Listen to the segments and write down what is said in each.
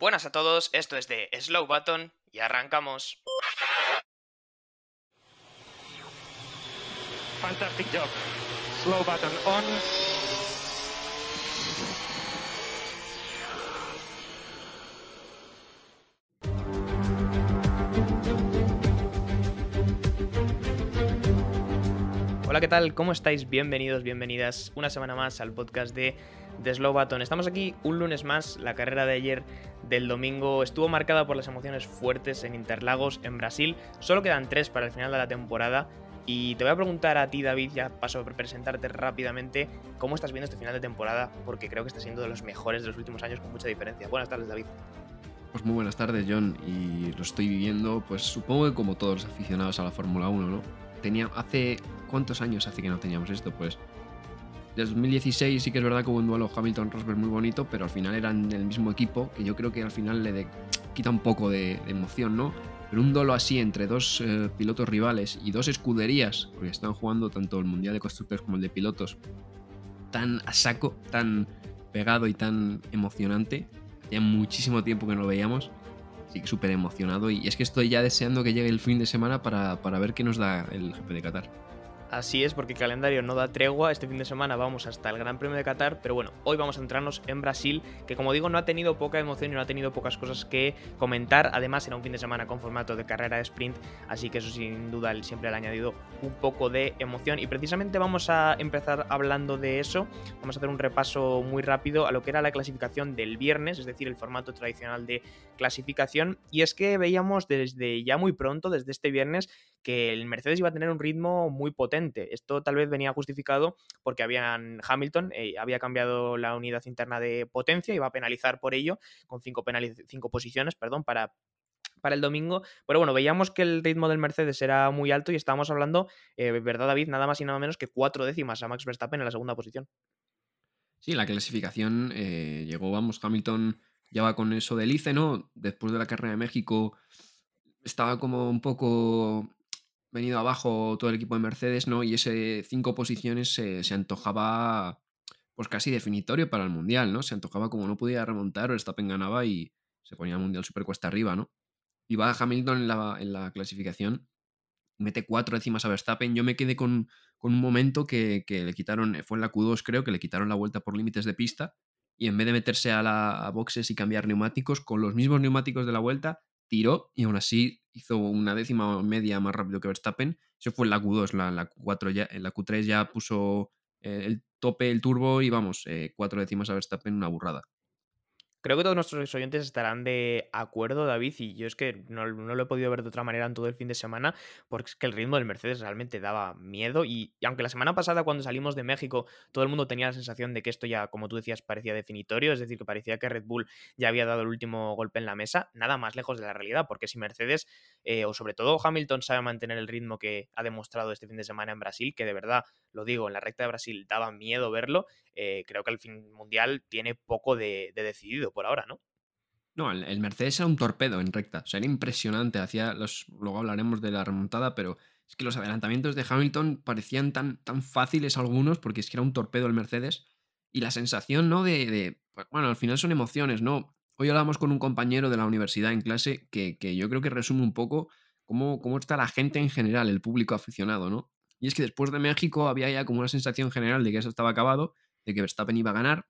Buenas a todos, esto es de Slow Button y arrancamos. Fantastic job. Slow button on. Hola, ¿qué tal? ¿Cómo estáis? Bienvenidos, bienvenidas una semana más al podcast de, de Slow Button. Estamos aquí un lunes más. La carrera de ayer del domingo estuvo marcada por las emociones fuertes en Interlagos, en Brasil. Solo quedan tres para el final de la temporada. Y te voy a preguntar a ti, David, ya paso a presentarte rápidamente, ¿cómo estás viendo este final de temporada? Porque creo que está siendo de los mejores de los últimos años con mucha diferencia. Buenas tardes, David. Pues muy buenas tardes, John, y lo estoy viviendo, pues supongo que como todos los aficionados a la Fórmula 1, ¿no? Tenía, hace, ¿cuántos años hace que no teníamos esto? Pues, desde 2016 sí que es verdad que hubo un duelo Hamilton-Rosberg muy bonito, pero al final eran del mismo equipo, que yo creo que al final le quita un poco de, de emoción, ¿no? Pero un duelo así entre dos eh, pilotos rivales y dos escuderías, porque están jugando tanto el Mundial de Constructores como el de Pilotos, tan a saco, tan pegado y tan emocionante. Hacía muchísimo tiempo que no lo veíamos. Así que súper emocionado. Y es que estoy ya deseando que llegue el fin de semana para, para ver qué nos da el GP de Qatar. Así es, porque el calendario no da tregua. Este fin de semana vamos hasta el Gran Premio de Qatar, pero bueno, hoy vamos a centrarnos en Brasil, que como digo, no ha tenido poca emoción y no ha tenido pocas cosas que comentar. Además, era un fin de semana con formato de carrera de sprint, así que eso sin duda siempre le ha añadido un poco de emoción. Y precisamente vamos a empezar hablando de eso. Vamos a hacer un repaso muy rápido a lo que era la clasificación del viernes, es decir, el formato tradicional de clasificación. Y es que veíamos desde ya muy pronto, desde este viernes, que el Mercedes iba a tener un ritmo muy potente. Esto tal vez venía justificado porque habían Hamilton eh, había cambiado la unidad interna de potencia, iba a penalizar por ello con cinco, cinco posiciones, perdón, para para el domingo, pero bueno, veíamos que el ritmo del Mercedes era muy alto y estábamos hablando, eh, ¿verdad David? Nada más y nada menos que cuatro décimas a Max Verstappen en la segunda posición. Sí, la clasificación eh, llegó, vamos, Hamilton ya va con eso del ICE, ¿no? Después de la carrera de México estaba como un poco venido abajo todo el equipo de Mercedes, ¿no? Y ese cinco posiciones se, se antojaba pues casi definitorio para el Mundial, ¿no? Se antojaba como no podía remontar, Verstappen ganaba y se ponía el Mundial súper cuesta arriba, ¿no? Y va Hamilton en la, en la clasificación, mete cuatro décimas a Verstappen. Yo me quedé con, con un momento que, que le quitaron, fue en la Q2 creo, que le quitaron la vuelta por límites de pista y en vez de meterse a, la, a boxes y cambiar neumáticos, con los mismos neumáticos de la vuelta, tiró y aún así hizo una décima media más rápido que Verstappen. Eso fue en la Q2, la, la Q4 ya, en la Q3 ya puso eh, el tope, el turbo y vamos, eh, cuatro décimas a Verstappen, una burrada. Creo que todos nuestros oyentes estarán de acuerdo, David, y yo es que no, no lo he podido ver de otra manera en todo el fin de semana, porque es que el ritmo del Mercedes realmente daba miedo, y, y aunque la semana pasada cuando salimos de México todo el mundo tenía la sensación de que esto ya, como tú decías, parecía definitorio, es decir, que parecía que Red Bull ya había dado el último golpe en la mesa, nada más lejos de la realidad, porque si Mercedes, eh, o sobre todo Hamilton, sabe mantener el ritmo que ha demostrado este fin de semana en Brasil, que de verdad, lo digo, en la recta de Brasil daba miedo verlo, eh, creo que el fin mundial tiene poco de, de decidido por ahora, ¿no? No, el, Mercedes era un torpedo en recta. O sea, era impresionante. Hacía los, luego hablaremos de la remontada, pero es que los adelantamientos de Hamilton parecían tan, tan fáciles algunos, porque es que era un torpedo el Mercedes. Y la sensación, ¿no? De, de- pues, bueno, al final son emociones, ¿no? Hoy hablábamos con un compañero de la universidad en clase que, que yo creo que resume un poco cómo, cómo está la gente en general, el público aficionado, ¿no? Y es que después de México había ya como una sensación general de que eso estaba acabado, de que Verstappen iba a ganar.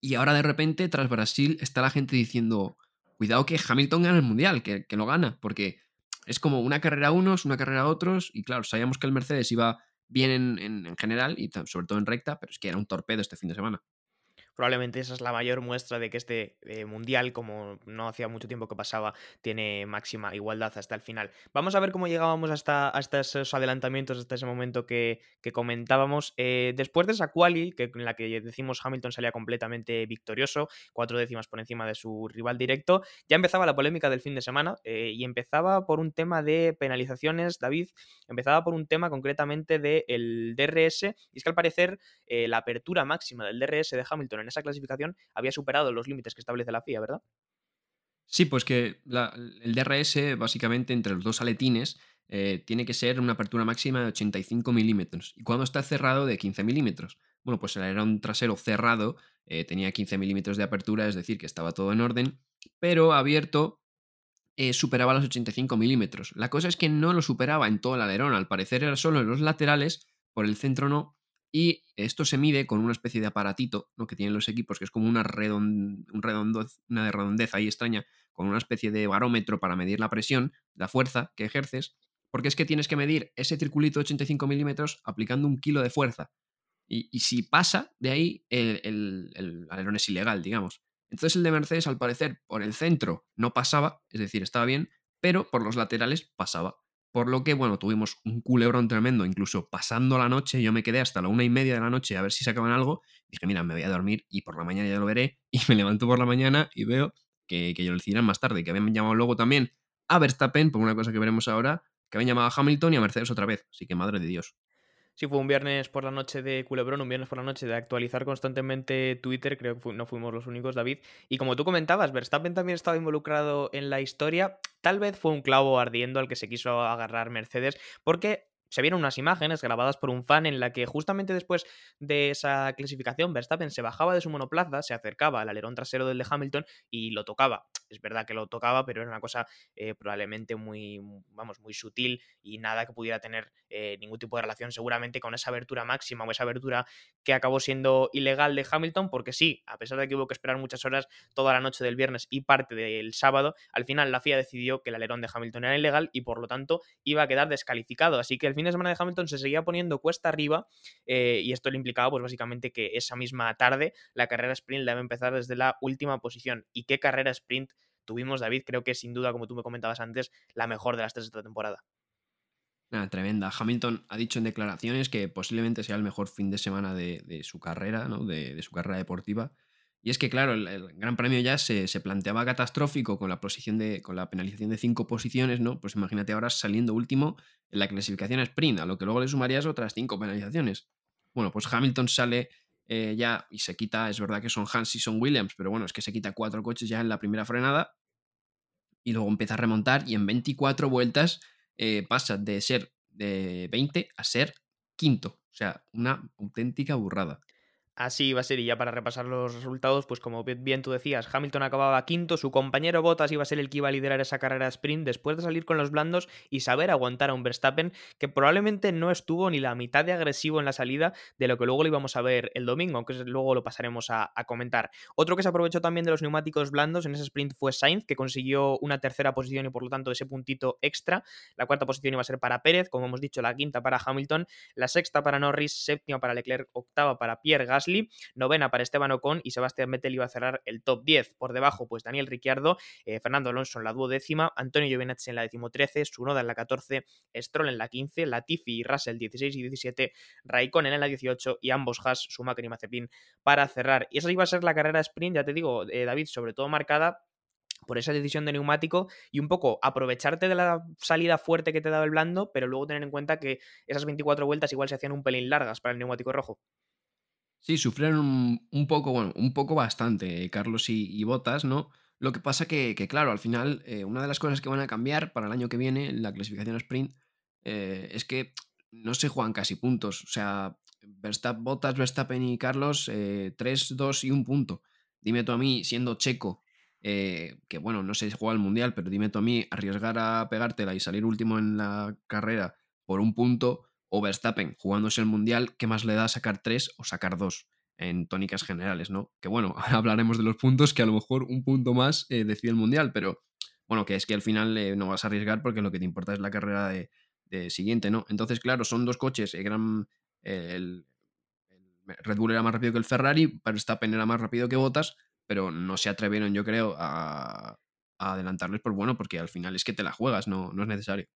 Y ahora de repente, tras Brasil, está la gente diciendo, cuidado que Hamilton gana el Mundial, que, que lo gana, porque es como una carrera a unos, una carrera a otros, y claro, sabíamos que el Mercedes iba bien en, en- en general, y sobre todo en recta, pero es que era un torpedo este fin de semana. Probablemente esa es la mayor muestra de que este eh, mundial, como no hacía mucho tiempo que pasaba, tiene máxima igualdad hasta el final. Vamos a ver cómo llegábamos hasta, hasta esos adelantamientos, hasta ese momento que, que comentábamos. Eh, después de esa quali, que, en la que decimos Hamilton salía completamente victorioso, cuatro décimas por encima de su rival directo, ya empezaba la polémica del fin de semana eh, y empezaba por un tema de penalizaciones, David, empezaba por un tema concretamente del DRS, y es que al parecer la apertura máxima del DRS de Hamilton en esa clasificación había superado los límites que establece la FIA, ¿verdad? Sí, pues que el DRS, básicamente, entre los dos aletines, eh, tiene que ser una apertura máxima de 85 milímetros. Y cuando está cerrado, de 15 milímetros. Bueno, pues el alerón trasero cerrado eh, tenía 15 milímetros de apertura, es decir, que estaba todo en orden. pero abierto eh, superaba los 85 milímetros. La cosa es que no lo superaba en todo el alerón, al parecer era solo en los laterales, por el centro no, y esto se mide con una especie de aparatito ¿no? que tienen los equipos, que es como una, redond un redondoz, una redondez ahí extraña, con una especie de barómetro para medir la presión, la fuerza que ejerces, porque es que tienes que medir ese circulito de 85 milímetros aplicando un kilo de fuerza. Y, si pasa de ahí, el, el alerón es ilegal, digamos. Entonces el de Mercedes, al parecer, por el centro no pasaba, es decir, estaba bien, pero por los laterales pasaba. Por lo que, bueno, tuvimos un culebrón tremendo, incluso pasando la noche, yo me quedé hasta la una y media de la noche a ver si sacaban algo. Dije, mira, me voy a dormir y por la mañana ya lo veré. Y me levanto por la mañana y veo que, que yo lo decidirán más tarde, que habían llamado luego también a Verstappen, por una cosa que veremos ahora, que habían llamado a Hamilton y a Mercedes otra vez. Así que madre de Dios. Sí, fue un viernes por la noche de Culebrón, un viernes por la noche de actualizar constantemente Twitter, creo que no fuimos los únicos, David. Y como tú comentabas, Verstappen también estaba involucrado en la historia. Tal vez fue un clavo ardiendo al que se quiso agarrar Mercedes, porque se vieron unas imágenes grabadas por un fan en la que justamente después de esa clasificación Verstappen se bajaba de su monoplaza, se acercaba al alerón trasero del de Hamilton y lo tocaba. Es verdad que lo tocaba, pero era una cosa eh, probablemente muy, vamos, muy sutil y nada que pudiera tener eh, ningún tipo de relación seguramente con esa abertura máxima o esa abertura que acabó siendo ilegal de Hamilton, porque sí, a pesar de que hubo que esperar muchas horas toda la noche del viernes y parte del sábado, al final la FIA decidió que el alerón de Hamilton era ilegal y por lo tanto iba a quedar descalificado. Así que el fin de semana de Hamilton se seguía poniendo cuesta arriba eh, y esto le implicaba pues básicamente que esa misma tarde la carrera sprint debe empezar desde la última posición. ¿Y qué carrera sprint tuvimos, David? Creo que sin duda, como tú me comentabas antes, la mejor de las tres de esta temporada. Nada, tremenda. Hamilton ha dicho en declaraciones que posiblemente sea el mejor fin de semana de, su carrera, ¿no? de, su carrera deportiva. Y es que, claro, el, Gran Premio ya se, planteaba catastrófico con la, posición de, con la penalización de cinco posiciones, ¿no? Pues imagínate ahora saliendo último en la clasificación sprint, a lo que luego le sumarías otras cinco penalizaciones. Bueno, pues Hamilton sale eh, ya y se quita, es verdad que son Hans y son Williams, pero bueno, es que se quita cuatro coches ya en la primera frenada y luego empieza a remontar y en 24 vueltas eh, pasa de ser de 20 a ser quinto. O sea, una auténtica burrada. Así iba a ser, y ya para repasar los resultados, pues como bien tú decías, Hamilton acababa quinto, su compañero Bottas iba a ser el que iba a liderar esa carrera sprint después de salir con los blandos y saber aguantar a un Verstappen que probablemente no estuvo ni la mitad de agresivo en la salida de lo que luego lo íbamos a ver el domingo, aunque luego lo pasaremos a, comentar. Otro que se aprovechó también de los neumáticos blandos en ese sprint fue Sainz, que consiguió una tercera posición y por lo tanto ese puntito extra. La cuarta posición iba a ser para Pérez, como hemos dicho, la quinta para Hamilton, la sexta para Norris, séptima para Leclerc, octava para Pierre Gasly novena para Esteban Ocon y Sebastián Vettel iba a cerrar el top 10. Por debajo, pues Daniel Ricciardo, eh, Fernando Alonso en la duodécima, Antonio Giovinazzi en la decimotrece, Sunoda en la 14, Stroll en la 15, Latifi y Russell 16 y 17, Raikkonen en la 18 y ambos Haas, Schumacher y Mazepin para cerrar. Y esa iba a ser la carrera sprint, ya te digo, eh, David, sobre todo marcada por esa decisión de neumático y un poco aprovecharte de la salida fuerte que te daba el blando, pero luego tener en cuenta que esas 24 vueltas igual se hacían un pelín largas para el neumático rojo. Sí, sufrieron un, poco, bueno, un poco bastante, Carlos y, Botas, ¿no? Lo que pasa que, claro, al final, eh, una de las cosas que van a cambiar para el año que viene en la clasificación sprint eh, es que no se juegan casi puntos. O sea, Verstappen, Bottas, Verstappen y Carlos, eh, 3, 2 y un punto. Dime tú a mí, siendo checo, eh, que bueno, no sé si juega el mundial, pero dime tú a mí, arriesgar a pegártela y salir último en la carrera por un punto o Verstappen jugándose el Mundial, ¿qué más le da sacar tres o sacar dos en tónicas generales, ¿no? Que bueno, hablaremos de los puntos, que a lo mejor un punto más eh, decide el Mundial, pero bueno, que es que al final eh, no vas a arriesgar porque lo que te importa es la carrera de, siguiente, ¿no? Entonces, claro, son dos coches, eh, el, Red Bull era más rápido que el Ferrari, Verstappen era más rápido que Bottas, pero no se atrevieron, yo creo, a, a adelantarles por bueno, porque al final es que te la juegas, no, no es necesario.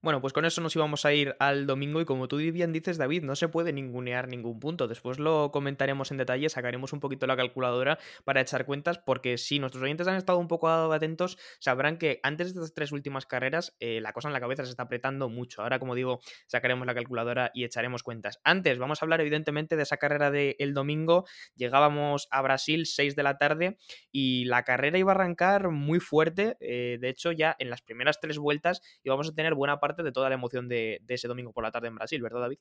Bueno, pues con eso nos íbamos a ir al domingo y como tú bien dices, David, no se puede ningunear ningún punto. Después lo comentaremos en detalle, sacaremos un poquito la calculadora para echar cuentas, porque si nuestros oyentes han estado un poco atentos, sabrán que antes de estas tres últimas carreras eh, la cosa en la cabeza se está apretando mucho. Ahora, como digo, sacaremos la calculadora y echaremos cuentas. Antes vamos a hablar evidentemente de esa carrera del domingo. Llegábamos a Brasil 6 de la tarde y la carrera iba a arrancar muy fuerte. Eh, de hecho, ya en las primeras tres vueltas íbamos a tener buena parte de toda la emoción de, ese domingo por la tarde en Brasil, ¿verdad, David?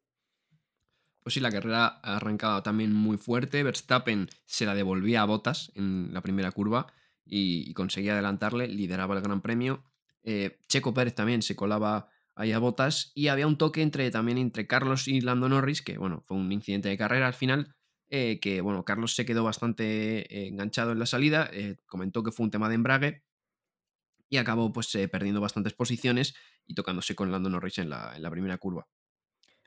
Pues sí, la carrera ha arrancado también muy fuerte. Verstappen se la devolvía a Botas en la primera curva. y, conseguía adelantarle, lideraba el Gran Premio. Eh, Checo Pérez también se colaba ahí a botas y había un toque entre, también entre Carlos y Lando Norris, que bueno, fue un incidente de carrera al final, eh, que bueno, Carlos se quedó bastante enganchado en la salida, comentó que fue un tema de embrague y acabó pues perdiendo bastantes posiciones y tocándose con Lando Norris en la, en la primera curva.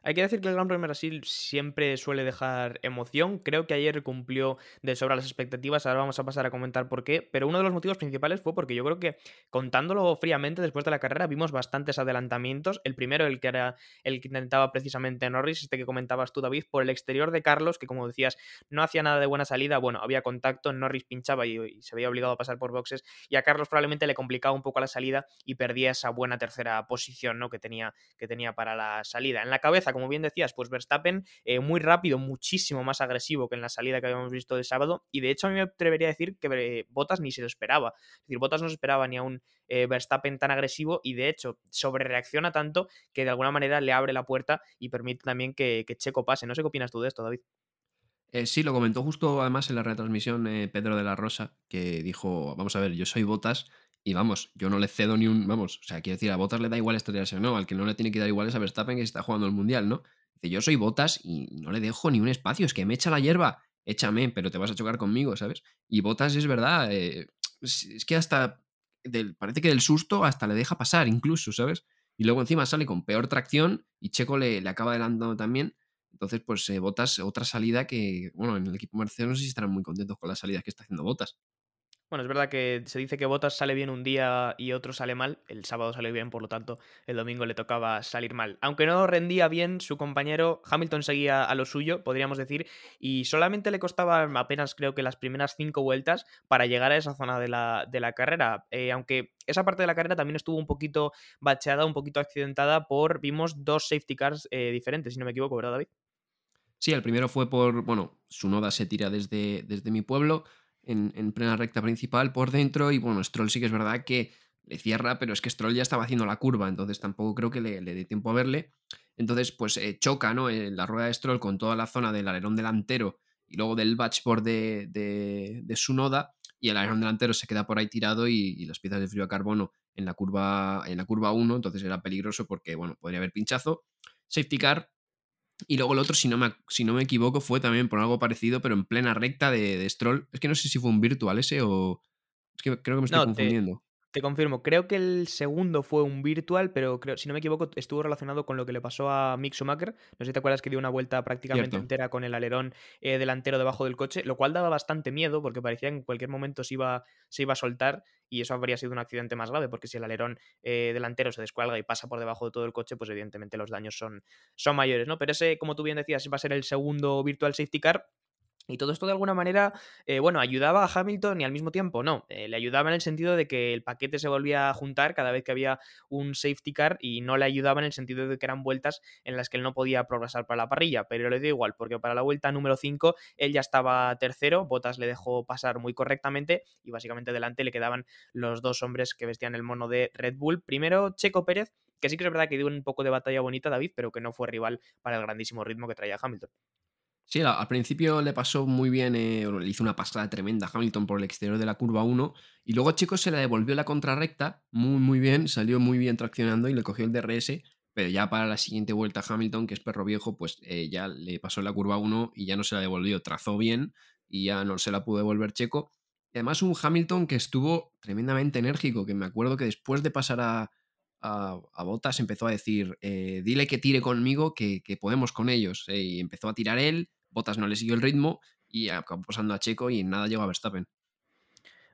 Hay que decir que el Gran Premio Brasil siempre suele dejar emoción. Creo que ayer cumplió de sobra las expectativas. Ahora vamos a pasar a comentar por qué. Pero uno de los motivos principales fue porque yo creo que, contándolo fríamente después de la carrera, vimos bastantes adelantamientos. El primero, el que era el que intentaba precisamente Norris, este que comentabas tú, David, por el exterior de Carlos, que como decías, no hacía nada de buena salida. Bueno, había contacto, Norris pinchaba y, se veía obligado a pasar por boxes. Y a Carlos probablemente le complicaba un poco la salida y perdía esa buena tercera posición ¿no? que, tenía, que tenía para la salida. En la cabeza como bien decías, pues Verstappen eh, muy rápido, muchísimo más agresivo que en la salida que habíamos visto de sábado. Y de hecho, a mí me atrevería a decir que eh, Bottas ni se lo esperaba. Es decir, Bottas no se esperaba ni a un eh, Verstappen tan agresivo y de hecho sobre reacciona tanto que de alguna manera le abre la puerta y permite también que, Checo pase. No sé qué opinas tú de esto, David. sí, lo comentó justo además en la retransmisión Pedro de la Rosa, que dijo, vamos a ver, yo soy Botas y vamos, yo no le cedo ni un. Vamos, o sea, quiero decir, a Botas le da igual estrellarse o no. Al que no le tiene que dar igual es a Verstappen que está jugando el mundial, ¿no? Dice, yo soy Botas y no le dejo ni un espacio. Es que me echa la hierba. Échame, pero te vas a chocar conmigo, ¿sabes? Y Botas es verdad. Eh, es, que hasta. Del, parece que del susto hasta le deja pasar, incluso, ¿sabes? Y luego encima sale con peor tracción y Checo le, le acaba adelantando también. Entonces, pues eh, Botas, otra salida que, bueno, en el equipo Mercedes no sé si estarán muy contentos con la salida que está haciendo Botas. Bueno, es verdad que se dice que Botas sale bien un día y otro sale mal. El sábado salió bien, por lo tanto, el domingo le tocaba salir mal. Aunque no rendía bien, su compañero Hamilton seguía a lo suyo, podríamos decir, y solamente le costaba apenas, creo que las primeras cinco vueltas para llegar a esa zona de la, de la carrera. Eh, aunque esa parte de la carrera también estuvo un poquito bacheada, un poquito accidentada por, vimos dos safety cars eh, diferentes, si no me equivoco, ¿verdad, David? Sí, el primero fue por, bueno, su noda se tira desde, desde mi pueblo en, plena recta principal por dentro. Y bueno, Stroll sí que es verdad que le cierra, pero es que Stroll ya estaba haciendo la curva, entonces tampoco creo que le, dé tiempo a verle. Entonces, pues eh, choca, ¿no? En la rueda de Stroll con toda la zona del alerón delantero y luego del batchboard de, de, su noda. Y el alerón delantero se queda por ahí tirado y, las piezas de frío a carbono en la curva en la curva 1, entonces era peligroso porque, bueno, podría haber pinchazo. Safety car, y luego el otro, si no, me, si no me equivoco, fue también por algo parecido, pero en plena recta de, de Stroll. Es que no sé si fue un virtual ese o. Es que creo que me estoy confundiendo. Te confirmo, creo que el segundo fue un virtual, pero creo, si no me equivoco, estuvo relacionado con lo que le pasó a Mick Schumacher. No sé si te acuerdas que dio una vuelta prácticamente entera con el alerón eh, delantero debajo del coche, lo cual daba bastante miedo porque parecía que en cualquier momento se iba, se iba a soltar y eso habría sido un accidente más grave, porque si el alerón eh, delantero se descuelga y pasa por debajo de todo el coche, pues evidentemente los daños son, son mayores, ¿no? Pero ese, como tú bien decías, va a ser el segundo virtual safety car y todo esto de alguna manera, eh, bueno, ayudaba a Hamilton y al mismo tiempo no. Eh, le ayudaba en el sentido de que el paquete se volvía a juntar cada vez que había un safety car y no le ayudaba en el sentido de que eran vueltas en las que él no podía progresar para la parrilla. Pero le dio igual, porque para la vuelta número 5 él ya estaba tercero, Botas le dejó pasar muy correctamente y básicamente delante le quedaban los dos hombres que vestían el mono de Red Bull. Primero Checo Pérez, que sí que es verdad que dio un poco de batalla bonita David, pero que no fue rival para el grandísimo ritmo que traía Hamilton. Sí, al principio le pasó muy bien, eh, le hizo una pasada tremenda a Hamilton por el exterior de la curva 1 y luego Checo se le devolvió la contrarrecta muy muy bien, salió muy bien traccionando y le cogió el DRS, pero ya para la siguiente vuelta Hamilton, que es perro viejo, pues eh, ya le pasó la curva 1 y ya no se la devolvió, trazó bien y ya no se la pudo devolver Checo. Y además un Hamilton que estuvo tremendamente enérgico, que me acuerdo que después de pasar a, a, Botas empezó a decir, eh, dile que tire conmigo, que, podemos con ellos. y empezó a tirar él, Botas no le siguió el ritmo y acabó pasando a Checo y nada llegó a Verstappen.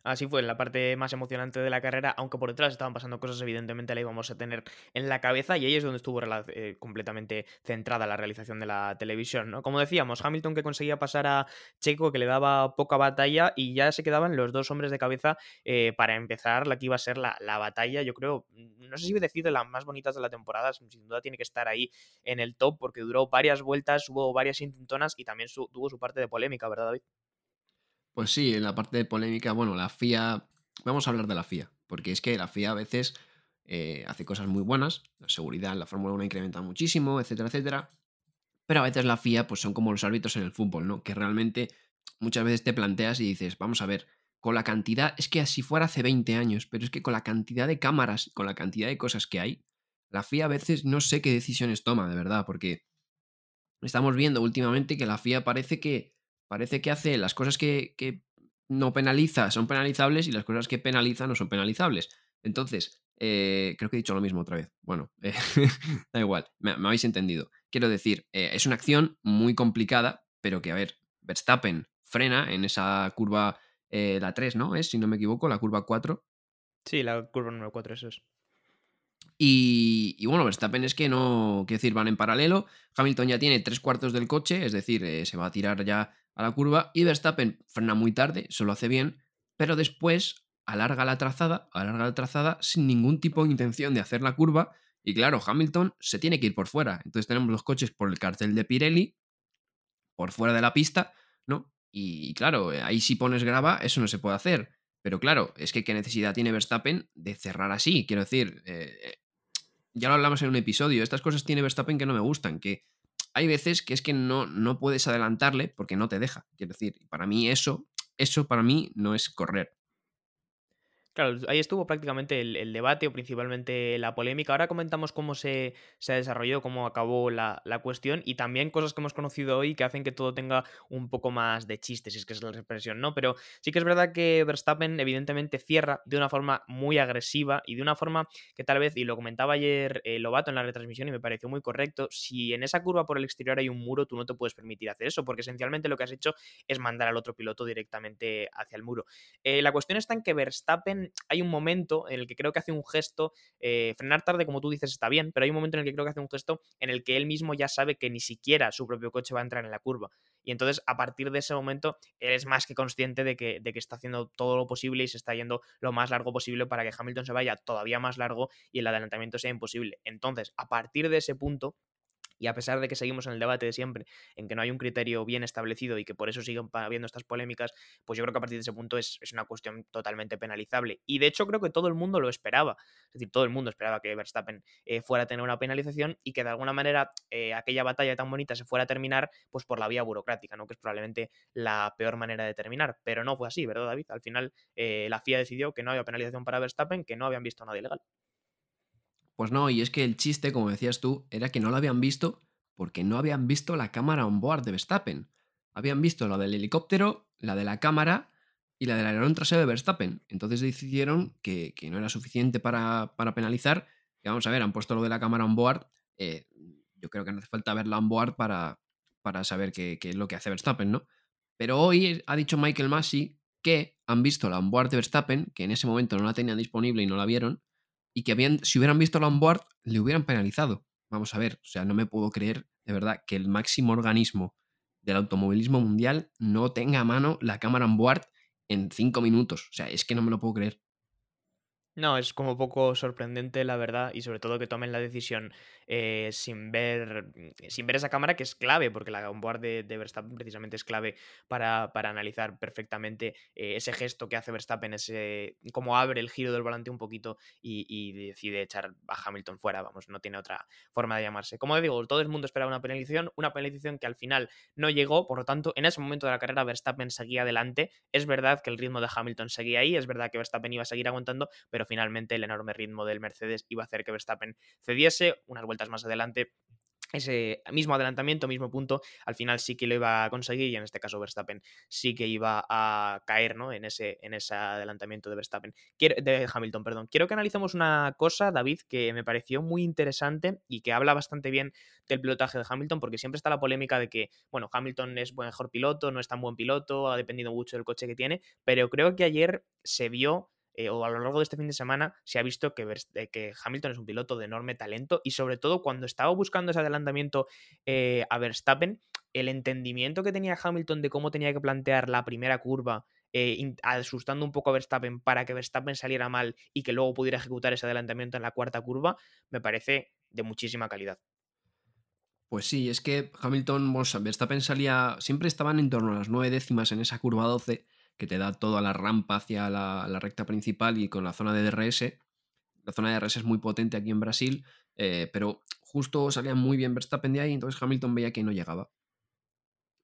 Así fue, en la parte más emocionante de la carrera, aunque por detrás estaban pasando cosas, evidentemente la íbamos a tener en la cabeza y ahí es donde estuvo eh, completamente centrada la realización de la televisión. ¿no? Como decíamos, Hamilton que conseguía pasar a Checo, que le daba poca batalla y ya se quedaban los dos hombres de cabeza eh, para empezar la que iba a ser la, batalla, yo creo, no sé si decir de las más bonitas de la temporada, sin duda tiene que estar ahí en el top porque duró varias vueltas, hubo varias intentonas y también tuvo su parte de polémica, ¿verdad David? Pues sí, en la parte de polémica, bueno, la FIA, vamos a hablar de la FIA, porque es que la FIA a veces eh, hace cosas muy buenas, la seguridad en la Fórmula 1 incrementa muchísimo, etcétera, etcétera, pero a veces la FIA pues son como los árbitros en el fútbol, ¿no? Que realmente muchas veces te planteas y dices, vamos a ver, con la cantidad, es que así fuera hace 20 años, pero es que con la cantidad de cámaras, con la cantidad de cosas que hay, la FIA a veces no sé qué decisiones toma, de verdad, porque estamos viendo últimamente que la FIA parece que, parece que hace las cosas que, que no penaliza son penalizables y las cosas que penaliza no son penalizables. Entonces, eh, creo que he dicho lo mismo otra vez. Bueno, eh, da igual, me, habéis entendido. Quiero decir, eh, es una acción muy complicada, pero que, a ver, Verstappen frena en esa curva, la 3, ¿no? Es, si no me equivoco, la curva 4. Sí, la curva número 4, eso es. Y, bueno, Verstappen es que no, quiero decir, van en paralelo. Hamilton ya tiene tres cuartos del coche, es decir, se va a tirar ya a la curva. Y Verstappen frena muy tarde, solo hace bien, pero después alarga la trazada, alarga la trazada sin ningún tipo de intención de hacer la curva. Y claro, Hamilton se tiene que ir por fuera. Entonces tenemos los coches por el cartel de Pirelli, por fuera de la pista, ¿no? Y, claro, ahí si pones grava, eso no se puede hacer. Pero claro, es que qué necesidad tiene Verstappen de cerrar así. Quiero decir, eh, ya lo hablamos en un episodio, estas cosas tiene Verstappen que no me gustan, que hay veces que es que no, no puedes adelantarle porque no te deja. Quiero decir, para mí eso, eso para mí no es correr. Claro, ahí estuvo prácticamente el, debate o principalmente la polémica. Ahora comentamos cómo se, se ha desarrollado, cómo acabó la, cuestión y también cosas que hemos conocido hoy que hacen que todo tenga un poco más de chiste, si es que es la expresión, ¿no? Pero sí que es verdad que Verstappen evidentemente cierra de una forma muy agresiva y de una forma que tal vez, y lo comentaba ayer eh, Lobato en la retransmisión y me pareció muy correcto, si en esa curva por el exterior hay un muro, tú no te puedes permitir hacer eso, porque esencialmente lo que has hecho es mandar al otro piloto directamente hacia el muro. Eh, la cuestión está en que Verstappen hay un momento en el que creo que hace un gesto, eh, frenar tarde como tú dices está bien, pero hay un momento en el que creo que hace un gesto en el que él mismo ya sabe que ni siquiera su propio coche va a entrar en la curva. Y entonces a partir de ese momento él es más que consciente de que, de que está haciendo todo lo posible y se está yendo lo más largo posible para que Hamilton se vaya todavía más largo y el adelantamiento sea imposible. Entonces, a partir de ese punto, y a pesar de que seguimos en el debate de siempre, en que no hay un criterio bien establecido y que por eso siguen habiendo estas polémicas, pues yo creo que a partir de ese punto es, una cuestión totalmente penalizable. Y de hecho creo que todo el mundo lo esperaba. Es decir, todo el mundo esperaba que Verstappen eh, fuera a tener una penalización y que de alguna manera eh, aquella batalla tan bonita se fuera a terminar pues por la vía burocrática, ¿no? que es probablemente la peor manera de terminar. Pero no fue así, ¿verdad, David? Al final eh, la FIA decidió que no había penalización para Verstappen, que no habían visto nada ilegal. Pues no, y es que el chiste, como decías tú, era que no lo habían visto porque no habían visto la cámara on board de Verstappen. Habían visto la del helicóptero, la de la cámara y la del alerón trasero de Verstappen. Entonces decidieron que, no era suficiente para, penalizar. Y vamos a ver, han puesto lo de la cámara on board. Eh, yo creo que no hace falta verla on board para, para saber qué, qué, es lo que hace Verstappen, ¿no? Pero hoy ha dicho Michael Massey que han visto la onboard de Verstappen, que en ese momento no la tenían disponible y no la vieron, y que habían, si hubieran visto la onboard, le hubieran penalizado. Vamos a ver, o sea, no me puedo creer de verdad que el máximo organismo del automovilismo mundial no tenga a mano la cámara onboard en cinco minutos. O sea, es que no me lo puedo creer. No, es como poco sorprendente, la verdad, y sobre todo que tomen la decisión eh, sin, ver, sin ver esa cámara que es clave, porque la onboard de, de Verstappen precisamente es clave para, analizar perfectamente eh, ese gesto que hace Verstappen, ese cómo abre el giro del volante un poquito y, decide echar a Hamilton fuera, vamos, no tiene otra forma de llamarse. Como digo, todo el mundo esperaba una penalización, una penalización que al final no llegó, por lo tanto, en ese momento de la carrera Verstappen seguía adelante, es verdad que el ritmo de Hamilton seguía ahí, es verdad que Verstappen iba a seguir aguantando, pero finalmente el enorme ritmo del Mercedes iba a hacer que Verstappen cediese unas vueltas más adelante ese mismo adelantamiento, mismo punto, al final sí que lo iba a conseguir y en este caso Verstappen sí que iba a caer ¿no? en, ese, en ese adelantamiento de Verstappen, de Hamilton, perdón. Quiero que analicemos una cosa, David, que me pareció muy interesante y que habla bastante bien del pilotaje de Hamilton, porque siempre está la polémica de que, bueno, Hamilton es mejor piloto, no es tan buen piloto, ha dependido mucho del coche que tiene, pero creo que ayer se vio eh, o a lo largo de este fin de semana se ha visto que, eh, que, Hamilton es un piloto de enorme talento y sobre todo cuando estaba buscando ese adelantamiento eh, a Verstappen, el entendimiento que tenía Hamilton de cómo tenía que plantear la primera curva, asustando un poco a Verstappen para que Verstappen saliera mal y que luego pudiera ejecutar ese adelantamiento en la cuarta curva, me parece de muchísima calidad. Pues sí, es que Hamilton, Verstappen salía, siempre estaban en torno a las nueve décimas en esa curva 12 que te da toda la rampa hacia la, recta principal y con la zona de DRS. La zona de DRS es muy potente aquí en Brasil, eh, pero justo salía muy bien Verstappen de ahí, entonces Hamilton veía que no llegaba.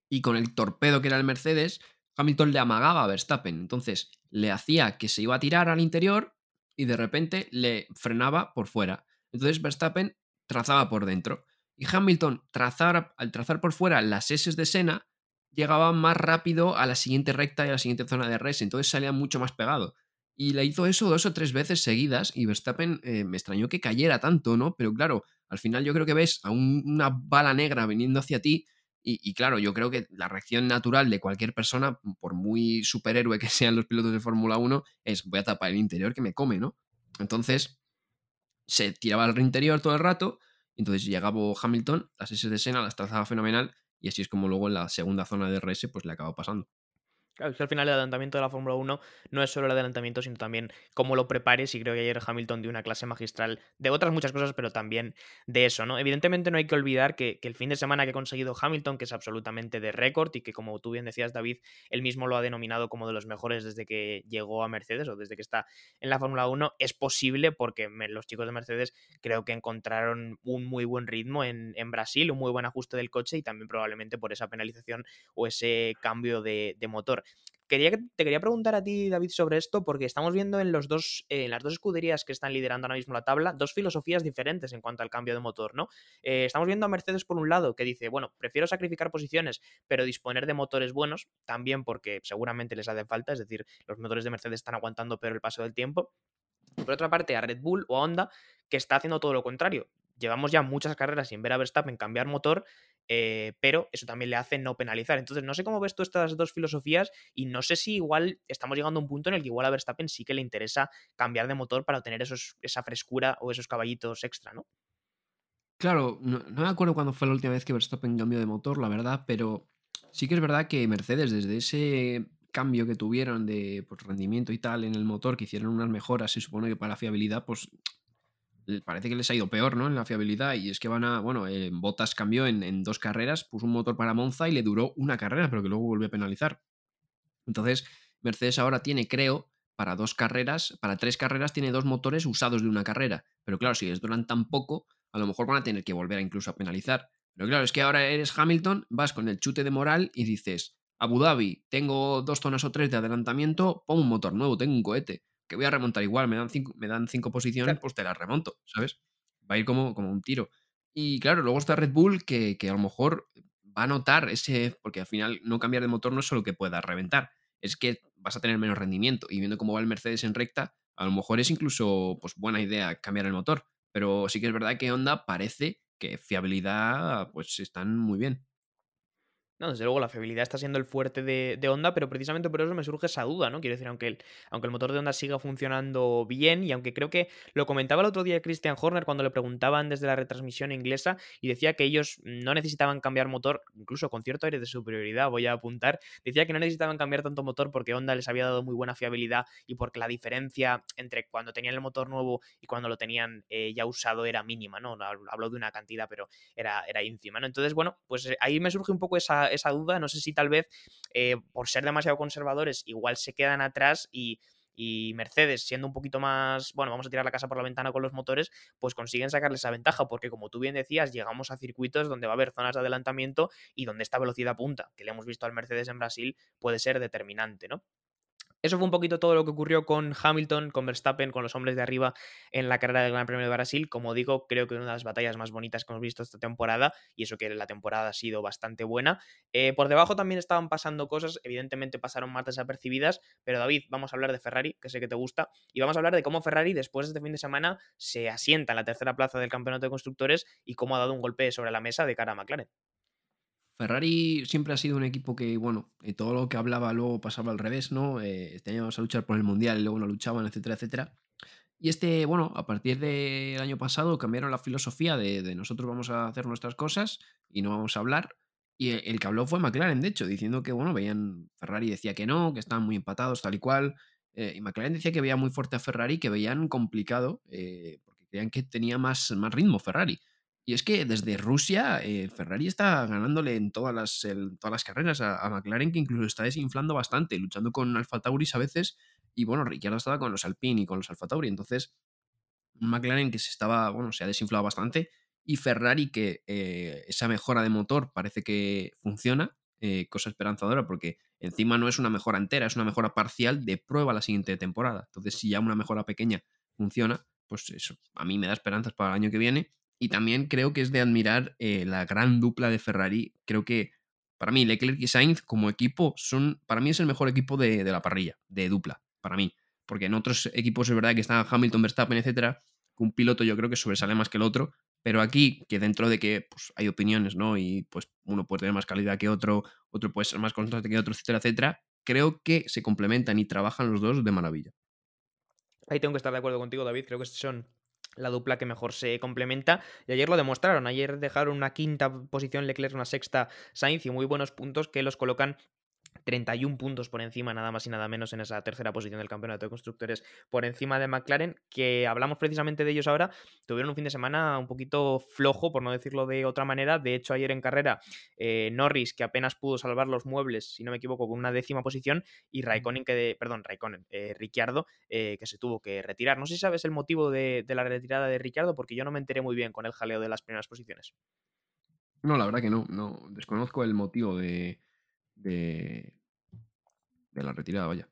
Y con el torpedo que era el Mercedes, Hamilton le amagaba a Verstappen. Entonces le hacía que se iba a tirar al interior y de repente le frenaba por fuera. Entonces Verstappen trazaba por dentro. Y Hamilton, trazar, al trazar por fuera las S de Senna, llegaba más rápido a la siguiente recta y a la siguiente zona de res. Entonces salía mucho más pegado. Y le hizo eso dos o tres veces seguidas y Verstappen eh, me extrañó que cayera tanto, ¿no? Pero claro, al final yo creo que ves a una bala negra viniendo hacia ti y, claro, yo creo que la reacción natural de cualquier persona, por muy superhéroe que sean los pilotos de Fórmula 1, es voy a tapar el interior que me come, ¿no? Entonces, se tiraba al interior todo el rato, entonces llegaba Hamilton, las S de Sena las trazaba fenomenal, y así es como luego en la segunda zona de RS pues le acaba pasando. Claro, que al final el adelantamiento de la Fórmula 1 no es solo el adelantamiento, sino también cómo lo prepares. Y creo que ayer Hamilton dio una clase magistral de otras muchas cosas, pero también de eso, ¿no? Evidentemente no hay que olvidar que, el fin de semana que ha conseguido Hamilton, que es absolutamente de récord y que, como tú bien decías, David, él mismo lo ha denominado como de los mejores desde que llegó a Mercedes o desde que está en la Fórmula 1, es posible porque los chicos de Mercedes creo que encontraron un muy buen ritmo en, Brasil, un muy buen ajuste del coche y también probablemente por esa penalización o ese cambio de motor. Quería, te quería preguntar a ti, David, sobre esto, porque estamos viendo en, los dos, en las dos escuderías que están liderando ahora mismo la tabla dos filosofías diferentes en cuanto al cambio de motor, ¿no? Eh, estamos viendo a Mercedes por un lado, que dice, bueno, prefiero sacrificar posiciones, pero disponer de motores buenos, también porque seguramente les hace falta, es decir, los motores de Mercedes están aguantando peor el paso del tiempo. Por otra parte, a Red Bull o a Honda, que está haciendo todo lo contrario. Llevamos ya muchas carreras sin ver a Verstappen cambiar motor eh, pero eso también le hace no penalizar. Entonces, no sé cómo ves tú estas dos filosofías y no sé si igual estamos llegando a un punto en el que igual a Verstappen sí que le interesa cambiar de motor para obtener esos, esa frescura o esos caballitos extra, ¿no? Claro, no, me acuerdo cuándo fue la última vez que Verstappen cambió de motor, la verdad, pero sí que es verdad que Mercedes, desde ese cambio que tuvieron de pues, rendimiento y tal en el motor, que hicieron unas mejoras, se supone que para la fiabilidad, pues parece que les ha ido peor, ¿no? En la fiabilidad. Y es que van a. Bueno, eh, Bottas cambió en, dos carreras, puso un motor para Monza y le duró una carrera, pero que luego volvió a penalizar. Entonces, Mercedes ahora tiene, creo, para dos carreras, para tres carreras, tiene dos motores usados de una carrera. Pero claro, si les duran tan poco, a lo mejor van a tener que volver a incluso a penalizar. Pero claro, es que ahora eres Hamilton, vas con el chute de moral y dices. Abu Dhabi, tengo dos zonas o tres de adelantamiento, pongo un motor nuevo, tengo un cohete que voy a remontar igual, me dan cinco, me dan cinco posiciones, pues te las remonto, ¿sabes? Va a ir como, como un tiro. Y claro, luego está Red Bull que, a lo mejor va a notar ese, porque al final no cambiar de motor no es solo que pueda reventar, es que vas a tener menos rendimiento. Y viendo cómo va el Mercedes en recta, a lo mejor es incluso pues, buena idea cambiar el motor. Pero sí que es verdad que Honda parece que fiabilidad pues están muy bien. No, desde luego la fiabilidad está siendo el fuerte de, Honda, pero precisamente por eso me surge esa duda, ¿no? Quiero decir, aunque el, aunque el motor de Honda siga funcionando bien, y aunque creo que lo comentaba el otro día Christian Horner cuando le preguntaban desde la retransmisión inglesa, y decía que ellos no necesitaban cambiar motor, incluso con cierto aire de superioridad, voy a apuntar, decía que no necesitaban cambiar tanto motor porque Honda les había dado muy buena fiabilidad y porque la diferencia entre cuando tenían el motor nuevo y cuando lo tenían eh, ya usado era mínima, ¿no? Hablo de una cantidad, pero era, era ínfima, ¿no? Entonces, bueno, pues eh, ahí me surge un poco esa esa duda. No sé si tal vez eh, por ser demasiado conservadores igual se quedan atrás y, Mercedes, siendo un poquito más, bueno, vamos a tirar la casa por la ventana con los motores, pues consiguen sacarle esa ventaja, porque como tú bien decías, llegamos a circuitos donde va a haber zonas de adelantamiento y donde esta velocidad punta, que le hemos visto al Mercedes en Brasil, puede ser determinante, ¿no? Eso fue un poquito todo lo que ocurrió con Hamilton, con Verstappen, con los hombres de arriba en la carrera del Gran Premio de Brasil. Como digo, creo que una de las batallas más bonitas que hemos visto esta temporada, y eso que la temporada ha sido bastante buena. Eh, por debajo también estaban pasando cosas, evidentemente pasaron más desapercibidas, pero David, vamos a hablar de Ferrari, que sé que te gusta, y vamos a hablar de cómo Ferrari después de este fin de semana se asienta en la tercera plaza del Campeonato de Constructores y cómo ha dado un golpe sobre la mesa de cara a McLaren. Ferrari siempre ha sido un equipo que, bueno, eh, todo lo que hablaba luego pasaba al revés, ¿no? Eh, teníamos a luchar por el Mundial y luego no luchaban, etcétera, etcétera. Y este, bueno, a partir del año pasado cambiaron la filosofía de, nosotros vamos a hacer nuestras cosas y no vamos a hablar. Y el, que habló fue McLaren, de hecho, diciendo que, bueno, veían, Ferrari decía que no, que estaban muy empatados, tal y cual. Eh, y McLaren decía que veía muy fuerte a Ferrari, que veían complicado, porque creían que tenía más, más ritmo Ferrari. Y es que desde Rusia eh, Ferrari está ganándole en todas las, todas las carreras a, McLaren, que incluso está desinflando bastante, luchando con Alfa Tauris a veces. Y bueno, Ricciardo estaba con los Alpine y con los Alfa Tauri. Entonces, McLaren que se estaba, bueno, se ha desinflado bastante. Y Ferrari que eh, esa mejora de motor parece que funciona. eh, cosa esperanzadora porque encima no es una mejora entera, es una mejora parcial de prueba la siguiente temporada. Entonces, si ya una mejora pequeña funciona, pues eso a mí me da esperanzas para el año que viene. Y también creo que es de admirar eh, la gran dupla de Ferrari. Creo que para mí Leclerc y Sainz como equipo son, para mí es el mejor equipo de, de la parrilla, de dupla, para mí. Porque en otros equipos es verdad que están Hamilton, Verstappen, etcétera, que un piloto yo creo que sobresale más que el otro, pero aquí, que dentro de que pues, hay opiniones, ¿no? Y pues uno puede tener más calidad que otro, otro puede ser más constante que otro, etcétera, etcétera, creo que se complementan y trabajan los dos de maravilla. Ahí tengo que estar de acuerdo contigo, David. Creo que son la dupla que mejor se complementa. Y ayer lo demostraron. Ayer dejaron una quinta posición Leclerc, una sexta Sainz y muy buenos puntos que los colocan 31 puntos por encima, nada más y nada menos, en esa tercera posición del campeonato de constructores, por encima de McLaren, que hablamos precisamente de ellos ahora, tuvieron un fin de semana un poquito flojo, por no decirlo de otra manera. De hecho, ayer en carrera, eh, Norris, que apenas pudo salvar los muebles, si no me equivoco, con una décima posición, y Raikkonen, que de, perdón, Raikkonen, eh, Ricciardo, eh, que se tuvo que retirar. No sé si sabes el motivo de, la retirada de Ricciardo, porque yo no me enteré muy bien con el jaleo de las primeras posiciones. No, la verdad que no, no, desconozco el motivo de, de, de la retirada, vaya.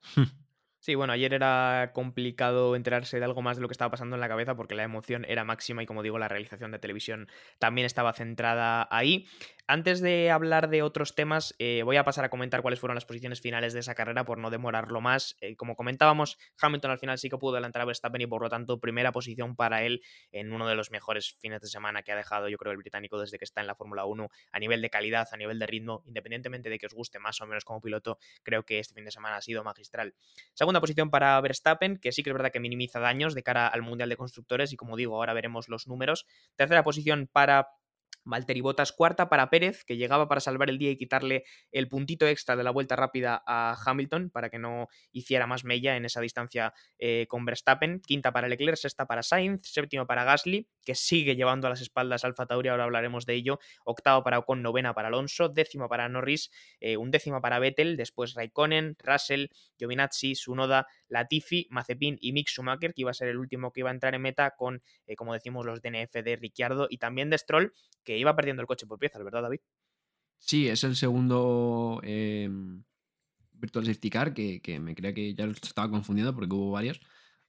Sí, bueno, ayer era complicado enterarse de algo más de lo que estaba pasando en la cabeza porque la emoción era máxima y como digo, la realización de televisión también estaba centrada ahí. Antes de hablar de otros temas, eh, voy a pasar a comentar cuáles fueron las posiciones finales de esa carrera por no demorarlo más. Eh, como comentábamos, Hamilton al final sí que pudo adelantar a Verstappen y por lo tanto primera posición para él en uno de los mejores fines de semana que ha dejado yo creo el británico desde que está en la Fórmula 1 a nivel de calidad, a nivel de ritmo, independientemente de que os guste más o menos como piloto, creo que este fin de semana ha sido magistral. Segunda posición para Verstappen, que sí que es verdad que minimiza daños de cara al Mundial de Constructores y como digo, ahora veremos los números. Tercera posición para Valtteri Bottas cuarta para Pérez, que llegaba para salvar el día y quitarle el puntito extra de la vuelta rápida a Hamilton para que no hiciera más mella en esa distancia eh, con Verstappen. Quinta para Leclerc, sexta para Sainz, séptimo para Gasly, que sigue llevando a las espaldas Alfa Tauri, ahora hablaremos de ello. Octavo para Ocon, novena para Alonso, décimo para Norris, eh, un décimo para Vettel, después Raikkonen, Russell, Giovinazzi, Sunoda, Latifi, Mazepin y Mick Schumacher, que iba a ser el último que iba a entrar en meta con, eh, como decimos, los DNF de Ricciardo y también de Stroll, que iba perdiendo el coche por piezas, ¿verdad, David? Sí, es el segundo eh, Virtual Safety Car, que, me creía que ya estaba confundiendo porque hubo varios.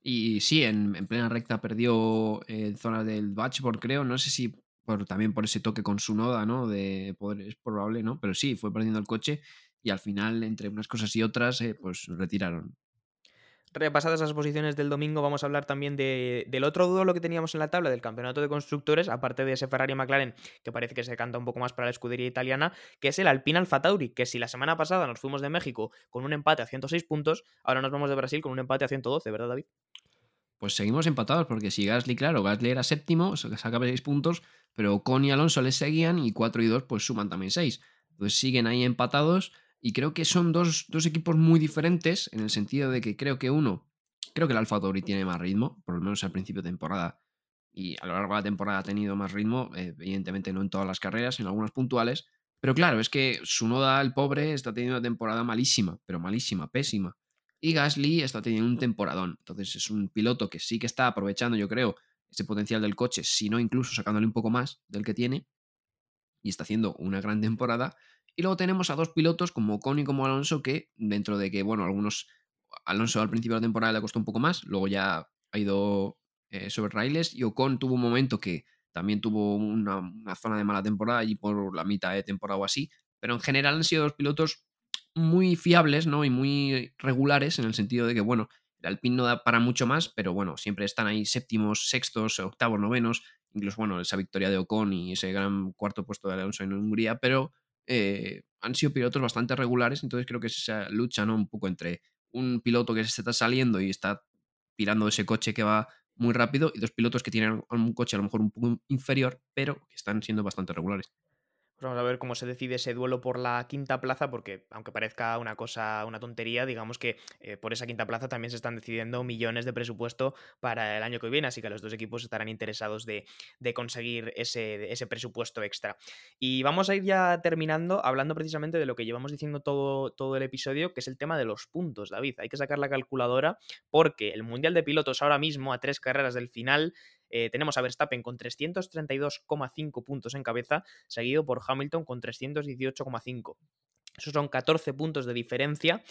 Y sí, en, plena recta perdió en zona del dashboard, creo. No sé si por, también por ese toque con su noda, ¿no? De poder, es probable, ¿no? Pero sí, fue perdiendo el coche y al final, entre unas cosas y otras, eh, pues retiraron. Repasadas esas posiciones del domingo, vamos a hablar también del otro duelo que teníamos en la tabla del campeonato de constructores, aparte de ese Ferrari McLaren, que parece que se canta un poco más para la escudería italiana, que es el Alpine Alfa Tauri, que si la semana pasada nos fuimos de México con un empate a 106 puntos, ahora nos vamos de Brasil con un empate a 112, ¿verdad, David? Pues seguimos empatados, porque si Gasly, claro, Gasly era séptimo, saca 6 puntos, pero Con y Alonso les seguían y 4 y 2 pues suman también 6. Entonces siguen ahí empatados y creo que son dos, equipos muy diferentes en el sentido de que creo que uno, creo que el Alfa Tauri tiene más ritmo, por lo menos al principio de temporada. Y a lo largo de la temporada ha tenido más ritmo, evidentemente no en todas las carreras, en algunas puntuales. Pero claro, es que su noda, el pobre, está teniendo una temporada malísima, pero malísima, pésima. Y Gasly está teniendo un temporadón. Entonces es un piloto que sí que está aprovechando, yo creo, ese potencial del coche, si no incluso sacándole un poco más del que tiene. Y está haciendo una gran temporada. Y luego tenemos a dos pilotos como Ocon y como Alonso que dentro de que, bueno, algunos, Alonso al principio de la temporada le costó un poco más, luego ya ha ido eh, sobre raíles y Ocon tuvo un momento que también tuvo una, zona de mala temporada y por la mitad de temporada o así, pero en general han sido dos pilotos muy fiables, ¿no? Y muy regulares en el sentido de que, bueno, el Alpine no da para mucho más, pero bueno, siempre están ahí séptimos, sextos, octavos, novenos, incluso, bueno, esa victoria de Ocon y ese gran cuarto puesto de Alonso en Hungría, pero eh, han sido pilotos bastante regulares, entonces creo que es esa lucha un poco entre un piloto que se está saliendo y está tirando ese coche que va muy rápido y dos pilotos que tienen un coche a lo mejor un poco inferior, pero que están siendo bastante regulares. Pues vamos a ver cómo se decide ese duelo por la quinta plaza, porque aunque parezca una cosa, una tontería, digamos que eh, por esa quinta plaza también se están decidiendo millones de presupuesto para el año que viene, así que los dos equipos estarán interesados de, conseguir ese, ese, presupuesto extra. Y vamos a ir ya terminando hablando precisamente de lo que llevamos diciendo todo, todo el episodio, que es el tema de los puntos, David. Hay que sacar la calculadora porque el Mundial de Pilotos ahora mismo, a tres carreras del final, eh, tenemos a Verstappen con 332,5 puntos en cabeza, seguido por Hamilton con 318,5. Esos son 14 puntos de diferencia.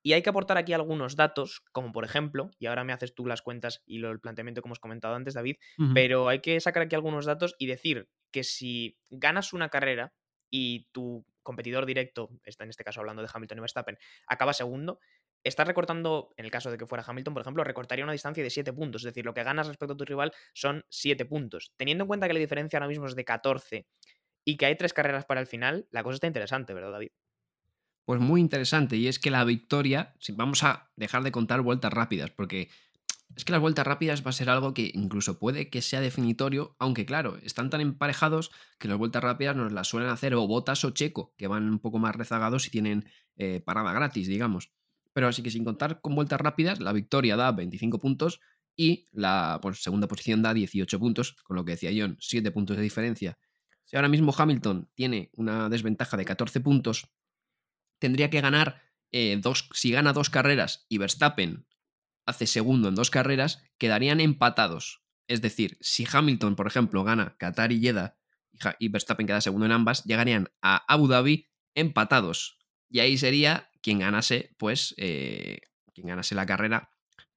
Y hay que aportar aquí algunos datos, como por ejemplo, y ahora me haces tú las cuentas y lo, el planteamiento que hemos comentado antes, David, pero hay que sacar aquí algunos datos y decir que si ganas una carrera y tu competidor directo, está en este caso hablando de Hamilton y Verstappen, acaba segundo, estás recortando, en el caso de que fuera Hamilton, por ejemplo, recortaría una distancia de 7 puntos. Es decir, lo que ganas respecto a tu rival son 7 puntos. Teniendo en cuenta que la diferencia ahora mismo es de 14 y que hay tres carreras para el final, la cosa está interesante, ¿verdad, David? Pues muy interesante, y es que la victoria, si vamos a dejar de contar vueltas rápidas, porque es que las vueltas rápidas va a ser algo que incluso puede que sea definitorio, aunque claro, están tan emparejados que las vueltas rápidas nos las suelen hacer o Botas o Checo, que van un poco más rezagados y tienen eh, parada gratis, digamos. Pero así que sin contar con vueltas rápidas, la victoria da 25 puntos y la pues, segunda posición da 18 puntos, con lo que decía John, 7 puntos de diferencia. Si ahora mismo Hamilton tiene una desventaja de 14 puntos, tendría que ganar eh, dos, si gana dos carreras y Verstappen hace segundo en dos carreras, quedarían empatados. Es decir, si Hamilton, por ejemplo, gana Qatar y Jeddah y, Verstappen queda segundo en ambas, llegarían a Abu Dhabi empatados. Y ahí sería quien ganase, pues, eh, quien ganase la carrera,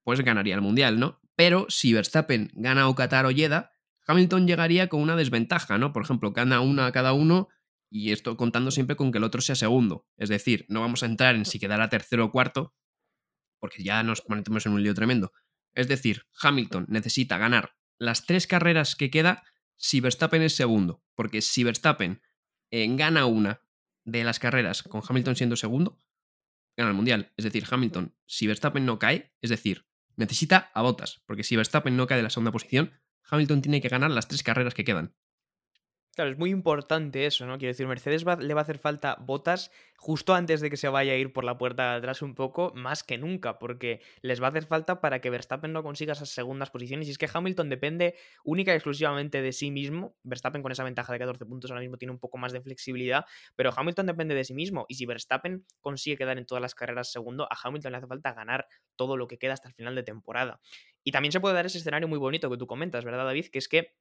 pues ganaría el mundial, ¿no? Pero si Verstappen gana o Qatar o Jeddah, Hamilton llegaría con una desventaja, ¿no? Por ejemplo, gana una a cada uno y esto contando siempre con que el otro sea segundo. Es decir, no vamos a entrar en si quedará tercero o cuarto, porque ya nos metemos en un lío tremendo. Es decir, Hamilton necesita ganar las tres carreras que queda si Verstappen es segundo, porque si Verstappen eh, gana una de las carreras con Hamilton siendo segundo, gana el mundial. Es decir, Hamilton, si Verstappen no cae, es decir, necesita a Botas, porque si Verstappen no cae de la segunda posición, Hamilton tiene que ganar las tres carreras que quedan. Claro, es muy importante eso, ¿no? Quiero decir, Mercedes le va a hacer falta botas justo antes de que se vaya a ir por la puerta de atrás un poco, más que nunca, porque les va a hacer falta para que Verstappen no consiga esas segundas posiciones. Y es que Hamilton depende única y exclusivamente de sí mismo. Verstappen con esa ventaja de 14 puntos ahora mismo tiene un poco más de flexibilidad, pero Hamilton depende de sí mismo. Y si Verstappen consigue quedar en todas las carreras segundo, a Hamilton le hace falta ganar todo lo que queda hasta el final de temporada. Y también se puede dar ese escenario muy bonito que tú comentas, ¿verdad, David? Que es que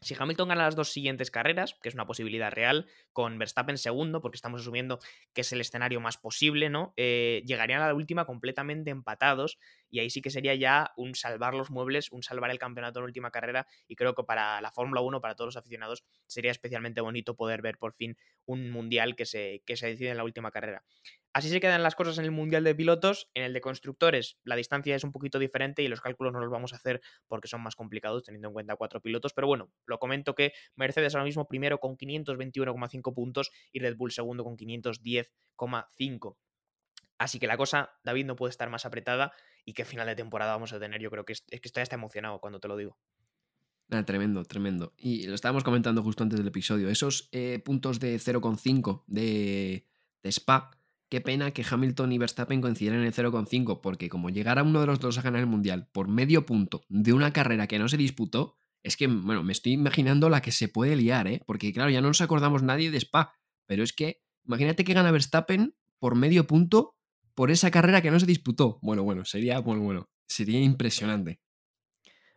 si Hamilton gana las dos siguientes carreras, que es una posibilidad real, con Verstappen segundo, porque estamos asumiendo que es el escenario más posible, ¿no? Eh, llegarían a la última completamente empatados y ahí sí que sería ya un salvar los muebles, un salvar el campeonato en última carrera y creo que para la Fórmula 1, para todos los aficionados, sería especialmente bonito poder ver por fin un mundial que se, que se decide en la última carrera. Así se quedan las cosas en el Mundial de Pilotos. En el de Constructores la distancia es un poquito diferente y los cálculos no los vamos a hacer porque son más complicados teniendo en cuenta cuatro pilotos. Pero bueno, lo comento que Mercedes ahora mismo primero con 521,5 puntos y Red Bull segundo con 510,5. Así que la cosa, David, no puede estar más apretada y qué final de temporada vamos a tener. Yo creo que es, es que estoy hasta emocionado cuando te lo digo. Nada, tremendo, tremendo. Y lo estábamos comentando justo antes del episodio. Esos eh, puntos de 0,5 de, de Spa, qué pena que Hamilton y Verstappen coincidieran en el 0,5, porque como llegara uno de los dos a ganar el mundial por medio punto de una carrera que no se disputó, es que, bueno, me estoy imaginando la que se puede liar, ¿eh? Porque claro, ya no nos acordamos nadie de Spa, pero es que imagínate que gana Verstappen por medio punto por esa carrera que no se disputó. Bueno, bueno, sería, bueno, bueno, sería impresionante.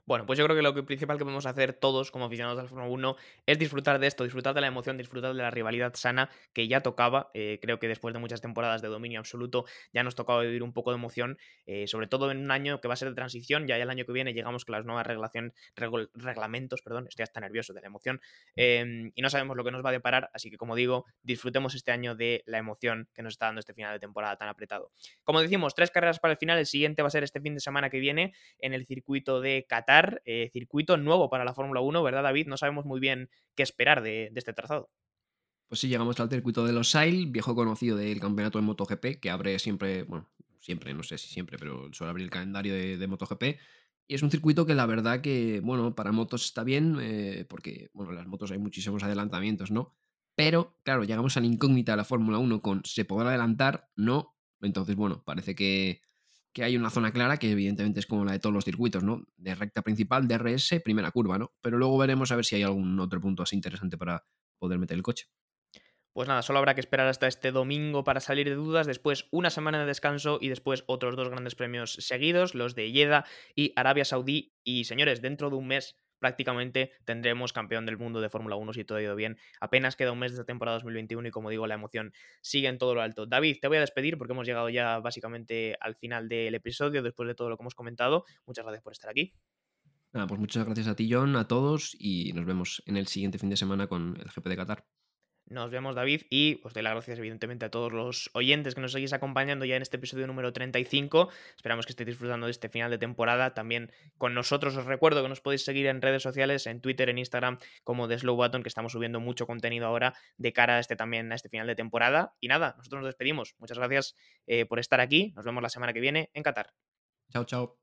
Bueno, pues yo creo que lo principal que podemos hacer todos como aficionados al Fórmula 1 es disfrutar de esto, disfrutar de la emoción, disfrutar de la rivalidad sana que ya tocaba. Eh, creo que después de muchas temporadas de dominio absoluto ya nos tocaba vivir un poco de emoción, eh, sobre todo en un año que va a ser de transición. Ya el año que viene llegamos con las nuevas reglación, regul- reglamentos, perdón, estoy hasta nervioso de la emoción, eh, y no sabemos lo que nos va a deparar. Así que, como digo, disfrutemos este año de la emoción que nos está dando este final de temporada tan apretado. Como decimos, tres carreras para el final. El siguiente va a ser este fin de semana que viene en el circuito de Qatar, eh, circuito nuevo para la Fórmula 1, ¿verdad, David? No sabemos muy bien qué esperar de, este trazado. Pues sí, llegamos al circuito de los Sail, viejo conocido del campeonato de MotoGP, que abre siempre, bueno, siempre, no sé si siempre, pero suele abrir el calendario de, MotoGP. Y es un circuito que la verdad que, bueno, para motos está bien, eh, porque, bueno, en las motos hay muchísimos adelantamientos, ¿no? Pero, claro, llegamos a la incógnita de la Fórmula 1 con ¿se podrá adelantar? No. Entonces, bueno, parece que, que hay una zona clara que evidentemente es como la de todos los circuitos, ¿no? De recta principal, DRS, primera curva, ¿no? Pero luego veremos a ver si hay algún otro punto así interesante para poder meter el coche. Pues nada, solo habrá que esperar hasta este domingo para salir de dudas, después una semana de descanso y después otros dos grandes premios seguidos, los de Jeddah y Arabia Saudí. Y señores, dentro de un mes prácticamente tendremos campeón del mundo de Fórmula 1 si todo ha ido bien. Apenas queda un mes de esta temporada 2021 y como digo, la emoción sigue en todo lo alto. David, te voy a despedir porque hemos llegado ya básicamente al final del episodio después de todo lo que hemos comentado. Muchas gracias por estar aquí. pues muchas gracias a ti, John, a todos y nos vemos en el siguiente fin de semana con el GP de Qatar. Nos vemos, David, y os doy las gracias, evidentemente, a todos los oyentes que nos seguís acompañando ya en este episodio número 35. Esperamos que estéis disfrutando de este final de temporada también con nosotros. Os recuerdo que nos podéis seguir en redes sociales, en Twitter, en Instagram, como The Slow Button, que estamos subiendo mucho contenido ahora de cara a este también a este final de temporada. Y nada, nosotros nos despedimos. Muchas gracias eh, por estar aquí. Nos vemos la semana que viene en Qatar. Chao, chao.